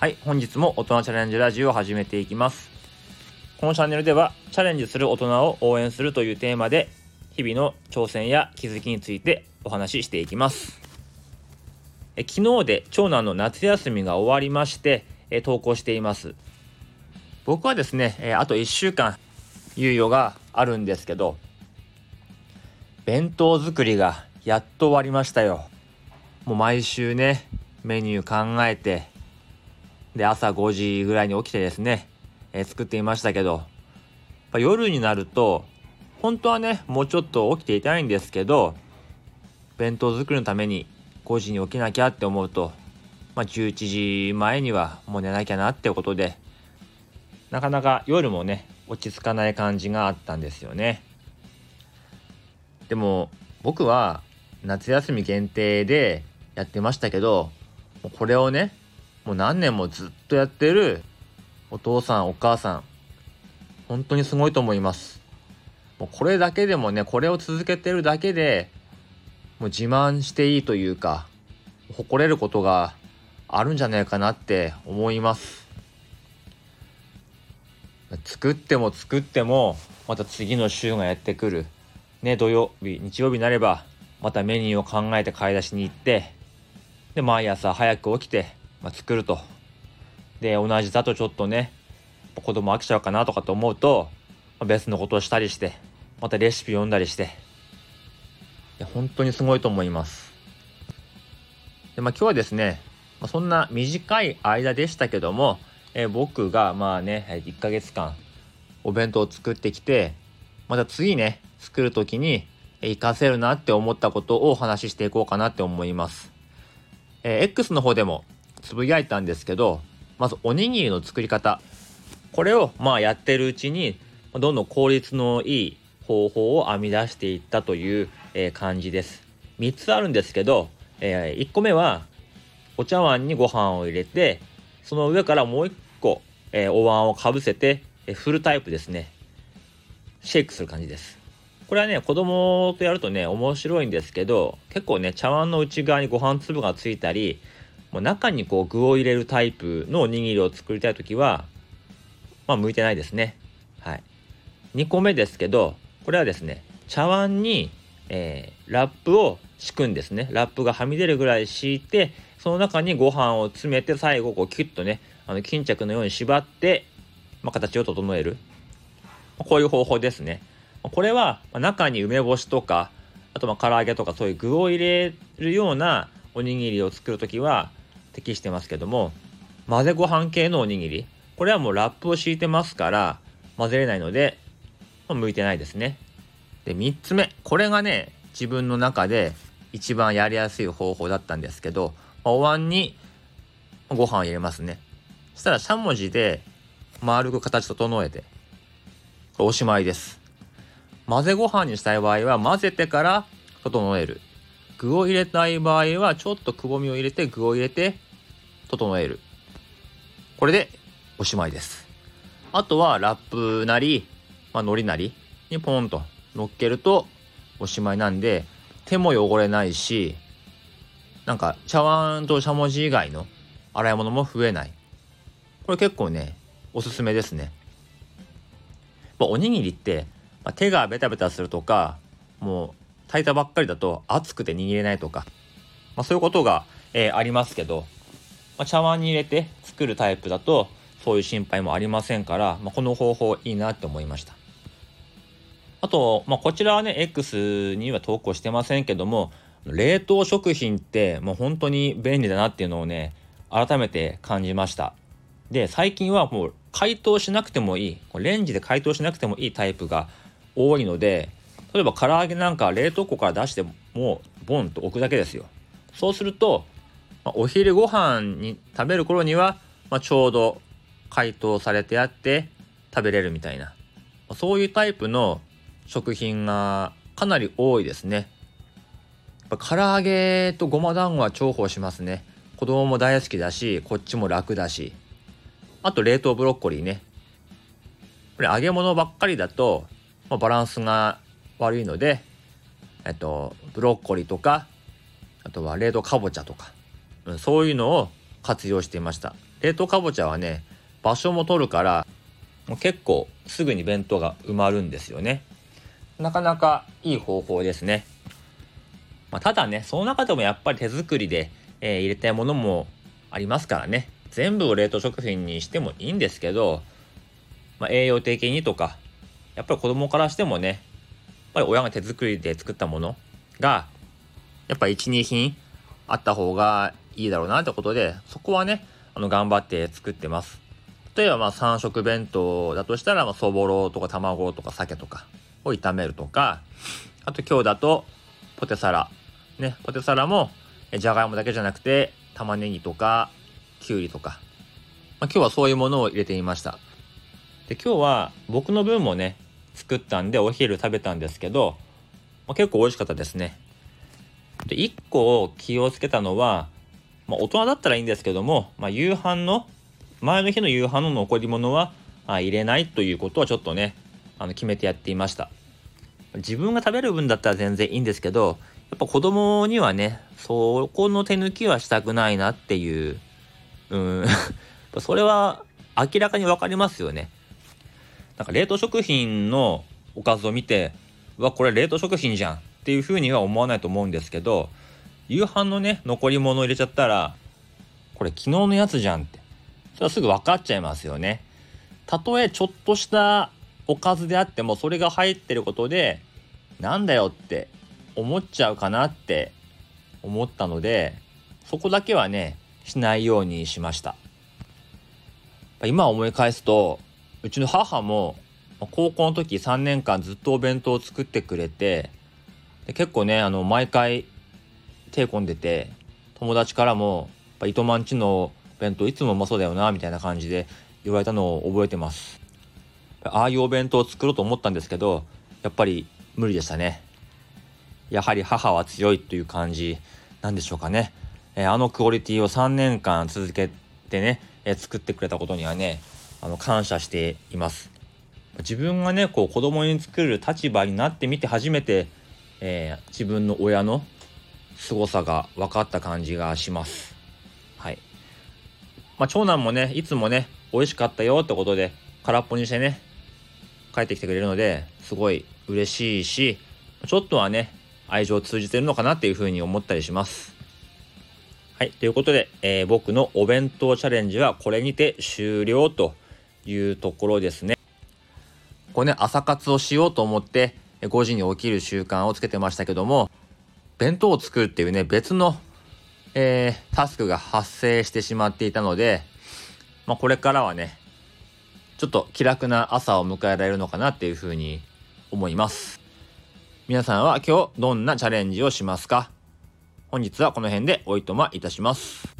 はい、本日も大人チャレンジラジオを始めていきます。このチャンネルでは、チャレンジする大人を応援するというテーマで、日々の挑戦や気づきについてお話ししていきます。え昨日で長男の夏休みが終わりまして、え投稿しています。僕はですね、えあと1週間猶予があるんですけど、弁当作りがやっと終わりましたよ。もう毎週ね、メニュー考えて、で、朝5時ぐらいに起きてですね、えー作っていましたけど、夜になると、本当はね、もうちょっと起きていたいんですけど、弁当作りのために5時に起きなきゃって思うと、まあ、11時前にはもう寝なきゃなってことで、なかなか夜もね、落ち着かない感じがあったんですよね。でも、僕は夏休み限定でやってましたけど、これをね、もう何年もずっとやってるお父さんお母さん。本当にすごいと思います。もうこれだけでもねこれを続けてるだけでもう自慢していいというか誇れることがあるんじゃないかなって思います。作っても作ってもまた次の週がやってくる。ね土曜日日曜日になればまたメニューを考えて買い出しに行ってで毎朝早く起きてまあ、作ると。で、同じだとちょっとね、子供飽きちゃうかなとかと思うと、まあ別のことをしたりして、またレシピ読んだりして、いや本当にすごいと思います。で、まあ今日はですね、まあ、そんな短い間でしたけども、えー僕がまあね、1ヶ月間お弁当を作ってきて、また次ね、作る時に活かせるなって思ったことをお話ししていこうかなって思います。えー X の方でもつぶやいたんですけどまずおにぎりの作り方。これをまあやってるうちにどんどん効率のいい方法を編み出していったという、え感じです。3つあるんですけど、え1個目はお茶碗にご飯を入れてその上からもう1個、えお椀をかぶせて、えー振るタイプですね。シェイクする感じです。これはね子供とやるとね面白いんですけど結構ね茶碗の内側にご飯粒がついたりもう中にこう具を入れるタイプのおにぎりを作りたい時はまあ向いてないですね。はい。2個目ですけどこれはですね茶碗に、えーラップを敷くんですね。ラップがはみ出るぐらい敷いてその中にご飯を詰めて最後こうキュッとねあの巾着のように縛って、まあ、形を整える。こういう方法ですね。これはまあ中に梅干しとかあとまあ唐揚げとかそういう具を入れるようなおにぎりを作る時は適してますけども混ぜご飯系のおにぎり。これはもうラップを敷いてますから混ぜれないので、向いてないですね。で3つ目。これがね自分の中で一番やりやすい方法だったんですけど、まあお椀にご飯を入れますね。そしたらしゃもじで丸く形整えておしまいです。混ぜご飯にしたい場合は混ぜてから整える。具を入れたい場合はちょっとくぼみを入れて具を入れて整える。これでおしまいです。あとはラップなり、まあ、海苔なりにポンと乗っけるとおしまいなんで手も汚れないしなんか茶碗としゃもじ以外の洗い物も増えない。これ結構ねおすすめですね。やっぱおにぎりって、まあ、手がベタベタするとかもう炊いたばっかりだと熱くて握れないとか、まあ、そういうことが、えーありますけど、まあ、茶碗に入れて作るタイプだとそういう心配もありませんから、まあ、この方法いいなって思いました。あと、まあ、こちらはね X には投稿してませんけども冷凍食品ってもう本当に便利だなっていうのをね改めて感じました。で最近はもう解凍しなくてもいいレンジで解凍しなくてもいいタイプが多いので例えば唐揚げなんか冷凍庫から出してもうボンと置くだけですよ。そうすると、まお昼ご飯に食べる頃には、まあ、ちょうど解凍されてあって食べれるみたいな。まそういうタイプの食品がかなり多いですね。やっぱ唐揚げとごま団子は重宝しますね。子供も大好きだしこっちも楽だし。あと冷凍ブロッコリーね。これ揚げ物ばっかりだと、まあ、バランスが悪いのでえっとブロッコリーとかあとは冷凍かぼちゃとか、うんそういうのを活用していました。冷凍かぼちゃはね場所も取るからもう結構すぐに弁当が埋まるんですよね。なかなかいい方法ですね、まあ、ただねその中でもやっぱり手作りで、えー、入れたいものもありますからね。全部を冷凍食品にしてもいいんですけど、まあ、栄養的にとかやっぱり子供からしてもねぱり親が手作りで作ったものがやっぱ12品あった方がいいだろうなってことでそこはねあの頑張って作ってます。例えばまあ3食弁当だとしたらまあそぼろとか卵とか鮭とかを炒めるとかあと今日だとポテサラ。ねポテサラもじゃがいもだけじゃなくて玉ねぎとかきゅうりとか、まあ、今日はそういうものを入れてみました。で今日は僕の分もね作ったんでお昼食べたんですけど、まあ、結構美味しかったですね。で1個気をつけたのは、まあ、大人だったらいいんですけども、まあ、夕飯の前の日の夕飯の残り物は入れないということはちょっとねあの決めてやっていました。自分が食べる分だったら全然いいんですけどやっぱ子供にはねそこの手抜きはしたくないなっていううん。それは明らかに分かりますよね。なんか冷凍食品のおかずを見てうわこれ冷凍食品じゃんっていうふうには思わないと思うんですけど夕飯のね残り物を入れちゃったらこれ昨日のやつじゃんって。それはすぐ分かっちゃいますよね。たとえちょっとしたおかずであってもそれが入ってることでなんだよって思っちゃうかなって思ったのでそこだけはねしないようにしました。今思い返すとうちの母も高校の時3年間ずっとお弁当を作ってくれてで結構ねあの毎回手込んでて友達からも「糸満ちの弁当いつもうまそうだよな」みたいな感じで言われたのを覚えてます。ああいうお弁当を作ろうと思ったんですけどやっぱり無理でしたね。やはり母は強いという感じなんでしょうかね、え、あのクオリティを3年間続けてね、え、作ってくれたことにはねあの感謝しています自分がねこう子供に作る立場になってみて初めてえー、自分の親の凄さが分かった感じがします。はい。まあ、長男もね、いつもね、美味しかったよってことで、空っぽにしてね、帰ってきてくれるので、すごい嬉しいし、ちょっとはね、愛情を通じてるのかなっていうふうに思ったりします。はい。ということで、えー、僕のお弁当チャレンジはこれにて終了というところですね。これね、朝活をしようと思って、5時に起きる習慣をつけてましたけども、弁当を作るっていうね、別の、えー、タスクが発生してしまっていたので、まあ、これからはね、ちょっと気楽な朝を迎えられるのかなっていうふうに思います。皆さんは今日どんなチャレンジをしますか？本日はこの辺でおいとまいたします。